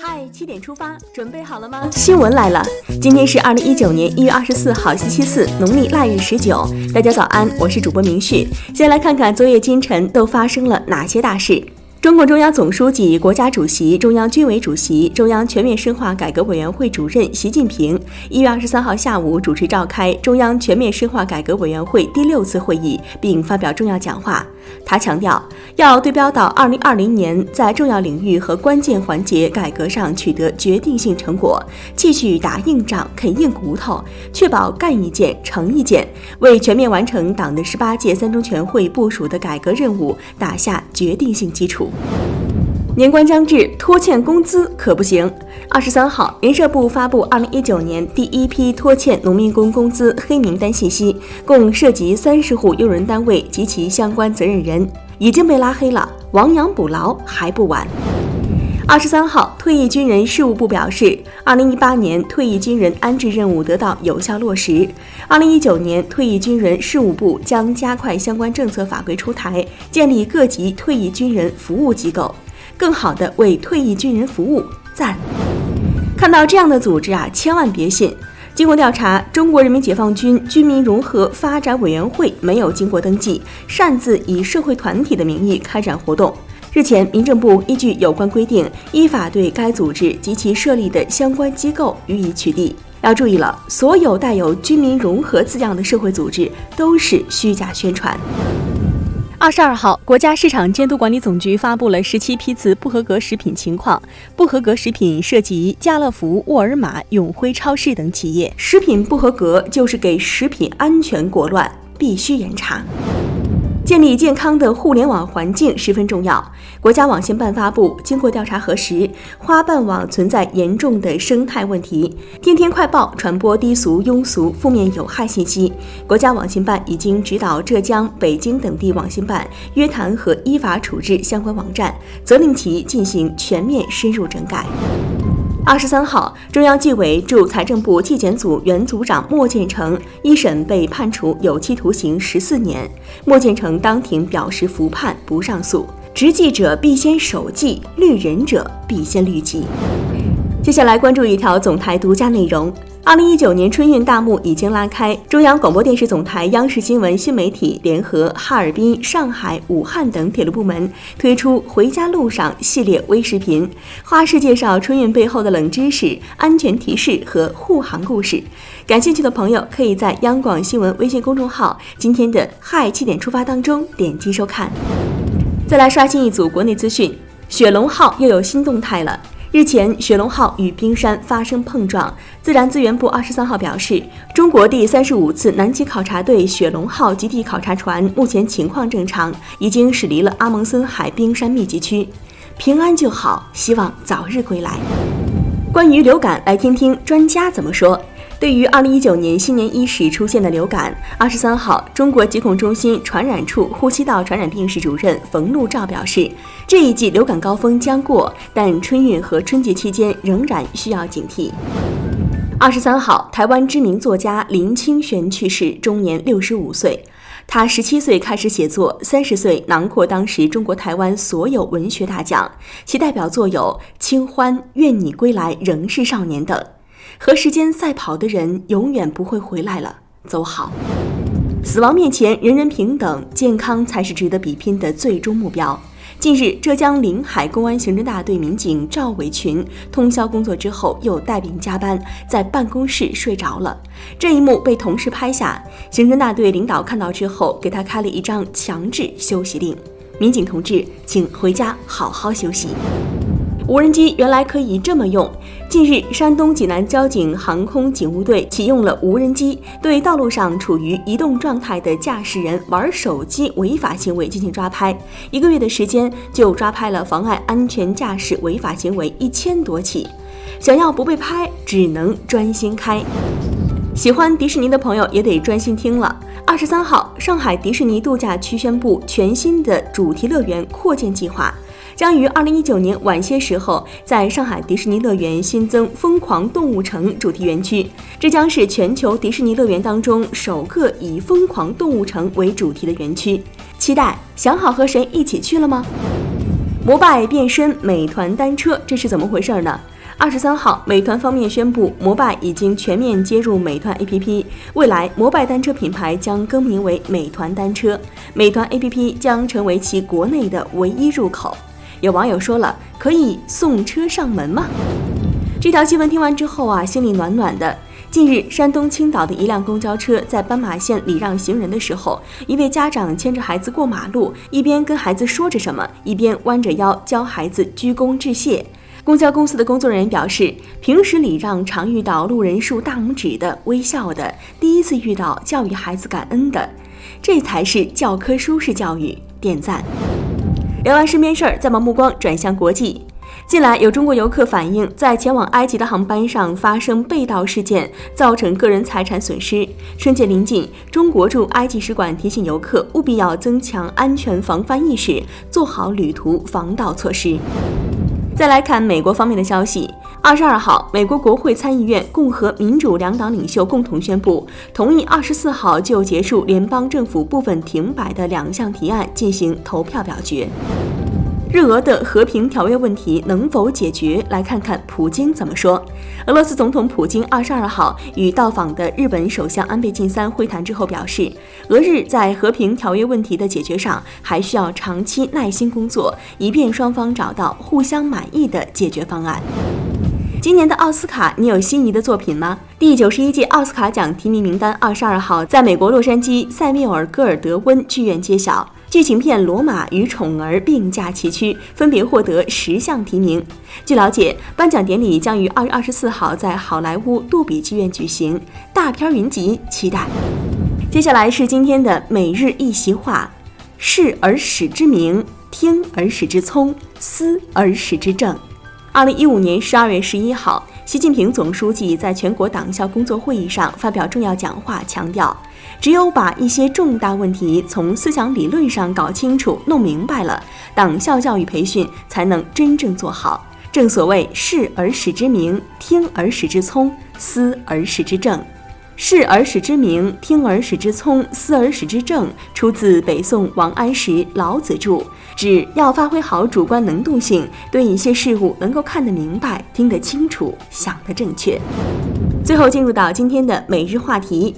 嗨，七点出发，准备好了吗？新闻来了，今天是二零一九年一月二十四号，星期四，农历腊月十九。大家早安，我是主播明旭。先来看看昨夜今晨都发生了哪些大事。中共中央总书记、国家主席、中央军委主席、中央全面深化改革委员会主任习近平一月二十三号下午主持召开中央全面深化改革委员会第六次会议，并发表重要讲话。他强调，要对标到二零二零年，在重要领域和关键环节改革上取得决定性成果，继续打硬仗、啃硬骨头，确保干一件成一件，为全面完成党的十八届三中全会部署的改革任务打下决定性基础。年关将至，拖欠工资可不行。二十三号，人社部发布二零一九年第一批拖欠农民工工资黑名单信息，共涉及三十户用人单位及其相关责任人，已经被拉黑了。亡羊补牢还不晚。二十三号，退役军人事务部表示，二零一八年退役军人安置任务得到有效落实。二零一九年，退役军人事务部将加快相关政策法规出台，建立各级退役军人服务机构。更好的为退役军人服务，赞！看到这样的组织啊，千万别信。经过调查，中国人民解放军军民融合发展委员会没有经过登记，擅自以社会团体的名义开展活动。日前，民政部依据有关规定，依法对该组织及其设立的相关机构予以取缔。要注意了，所有带有“军民融合”字样的社会组织都是虚假宣传。二十二号，国家市场监督管理总局发布了十七批次不合格食品情况。不合格食品涉及家乐福、沃尔玛、永辉超市等企业。食品不合格就是给食品安全裹乱，必须严查。建立健康的互联网环境十分重要。国家网信办发布，经过调查核实，花瓣网存在严重的生态问题，天天快报传播低俗、庸俗、负面有害信息。国家网信办已经指导浙江、北京等地网信办约谈和依法处置相关网站，责令其进行全面深入整改。二十三号，中央纪委驻财政部纪检组原组长莫建成一审被判处有期徒刑十四年。莫建成当庭表示服判，不上诉。执纪者必先守纪，律人者必先律己。接下来关注一条总台独家内容。二零一九年春运大幕已经拉开，中央广播电视总台、央视新闻新媒体联合哈尔滨、上海、武汉等铁路部门推出“回家路上”系列微视频，花式介绍春运背后的冷知识、安全提示和护航故事。感兴趣的朋友可以在央广新闻微信公众号今天的“嗨七点出发”当中点击收看。再来刷新一组国内资讯，雪龙号又有新动态了。日前，雪龙号与冰山发生碰撞。自然资源部二十三号表示，中国第三十五次南极考察队雪龙号极地考察船目前情况正常，已经驶离了阿蒙森海冰山密集区，平安就好，希望早日归来。关于流感，来听听专家怎么说。对于二零一九年新年伊始出现的流感，二十三号，中国疾控中心传染处呼吸道传染病室主任冯路照表示，这一季流感高峰将过，但春运和春节期间仍然需要警惕。二十三号，台湾知名作家林清玄去世，终年六十五岁。他十七岁开始写作，三十岁囊括当时中国台湾所有文学大奖，其代表作有《清欢》《愿你归来仍是少年》等。和时间赛跑的人永远不会回来了，走好。死亡面前人人平等，健康才是值得比拼的最终目标。近日，浙江临海公安刑侦大队民警赵伟群通宵工作之后又带病加班，在办公室睡着了。这一幕被同事拍下，刑侦大队领导看到之后，给他开了一张强制休息令。民警同志，请回家好好休息。无人机原来可以这么用。近日，山东济南交警航空警务队启用了无人机，对道路上处于移动状态的驾驶人玩手机违法行为进行抓拍。一个月的时间，就抓拍了妨碍安全驾驶违法行为一千多起。想要不被拍，只能专心开。喜欢迪士尼的朋友也得专心听了。二十三号，上海迪士尼度假区宣布全新的主题乐园扩建计划。将于二零一九年晚些时候在上海迪士尼乐园新增“疯狂动物城”主题园区，这将是全球迪士尼乐园当中首个以“疯狂动物城”为主题的园区。期待，想好和谁一起去了吗？摩拜变身美团单车，这是怎么回事呢？二十三号，美团方面宣布，摩拜已经全面接入美团 APP，未来摩拜单车品牌将更名为美团单车，美团 APP 将成为其国内的唯一入口。有网友说了，可以送车上门吗？这条新闻听完之后啊，心里暖暖的。近日，山东青岛的一辆公交车在斑马线礼让行人的时候，一位家长牵着孩子过马路，一边跟孩子说着什么，一边弯着腰教孩子鞠躬致谢。公交公司的工作人员表示，平时礼让常遇到路人竖大拇指的、微笑的，第一次遇到教育孩子感恩的，这才是教科书式教育，点赞。聊完身边事儿，再把目光转向国际。近来有中国游客反映，在前往埃及的航班上发生被盗事件，造成个人财产损失。春节临近，中国驻埃及使馆提醒游客务必要增强安全防范意识，做好旅途防盗措施。再来看美国方面的消息。二十二号，美国国会参议院共和民主两党领袖共同宣布，同意二十四号就结束联邦政府部分停摆的两项提案进行投票表决。日俄的和平条约问题能否解决？来看看普京怎么说。俄罗斯总统普京二十二号与到访的日本首相安倍晋三会谈之后表示，俄日在和平条约问题的解决上还需要长期耐心工作，以便双方找到互相满意的解决方案。今年的奥斯卡，你有心仪的作品吗？第九十一届奥斯卡奖提名名单二十二号在美国洛杉矶塞缪尔·戈尔德温剧院揭晓。剧情片《罗马》与《宠儿》并驾齐驱，分别获得十项提名。据了解，颁奖典礼将于二月二十四号在好莱坞杜比剧院举行，大片云集，期待。接下来是今天的每日一席话：视而使之明，听而使之聪，思而使之正。二零一五年十二月十一号，习近平总书记在全国党校工作会议上发表重要讲话，强调。只有把一些重大问题从思想理论上搞清楚、弄明白了，党校教育培训才能真正做好。正所谓“视而使之明，听而使之聪，思而使之正”。视而使之明，听而使之聪，思而使之正，出自北宋王安石老子著，指要发挥好主观能动性，对一些事物能够看得明白、听得清楚、想得正确。最后进入到今天的每日话题。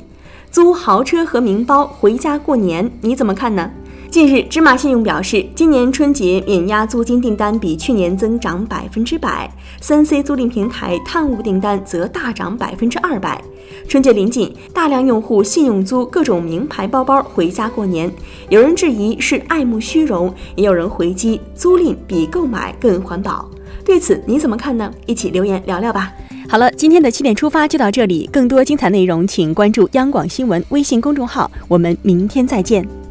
租豪车和名包回家过年，你怎么看呢？近日，芝麻信用表示，今年春节免押租金订单比去年增长百分之百，三 C 租赁平台探物订单则大涨百分之二百。春节临近，大量用户信用租各种名牌包包回家过年，有人质疑是爱慕虚荣，也有人回击租赁比购买更环保。对此你怎么看呢？一起留言聊聊吧。好了，今天的七点出发就到这里，更多精彩内容请关注央广新闻微信公众号，我们明天再见。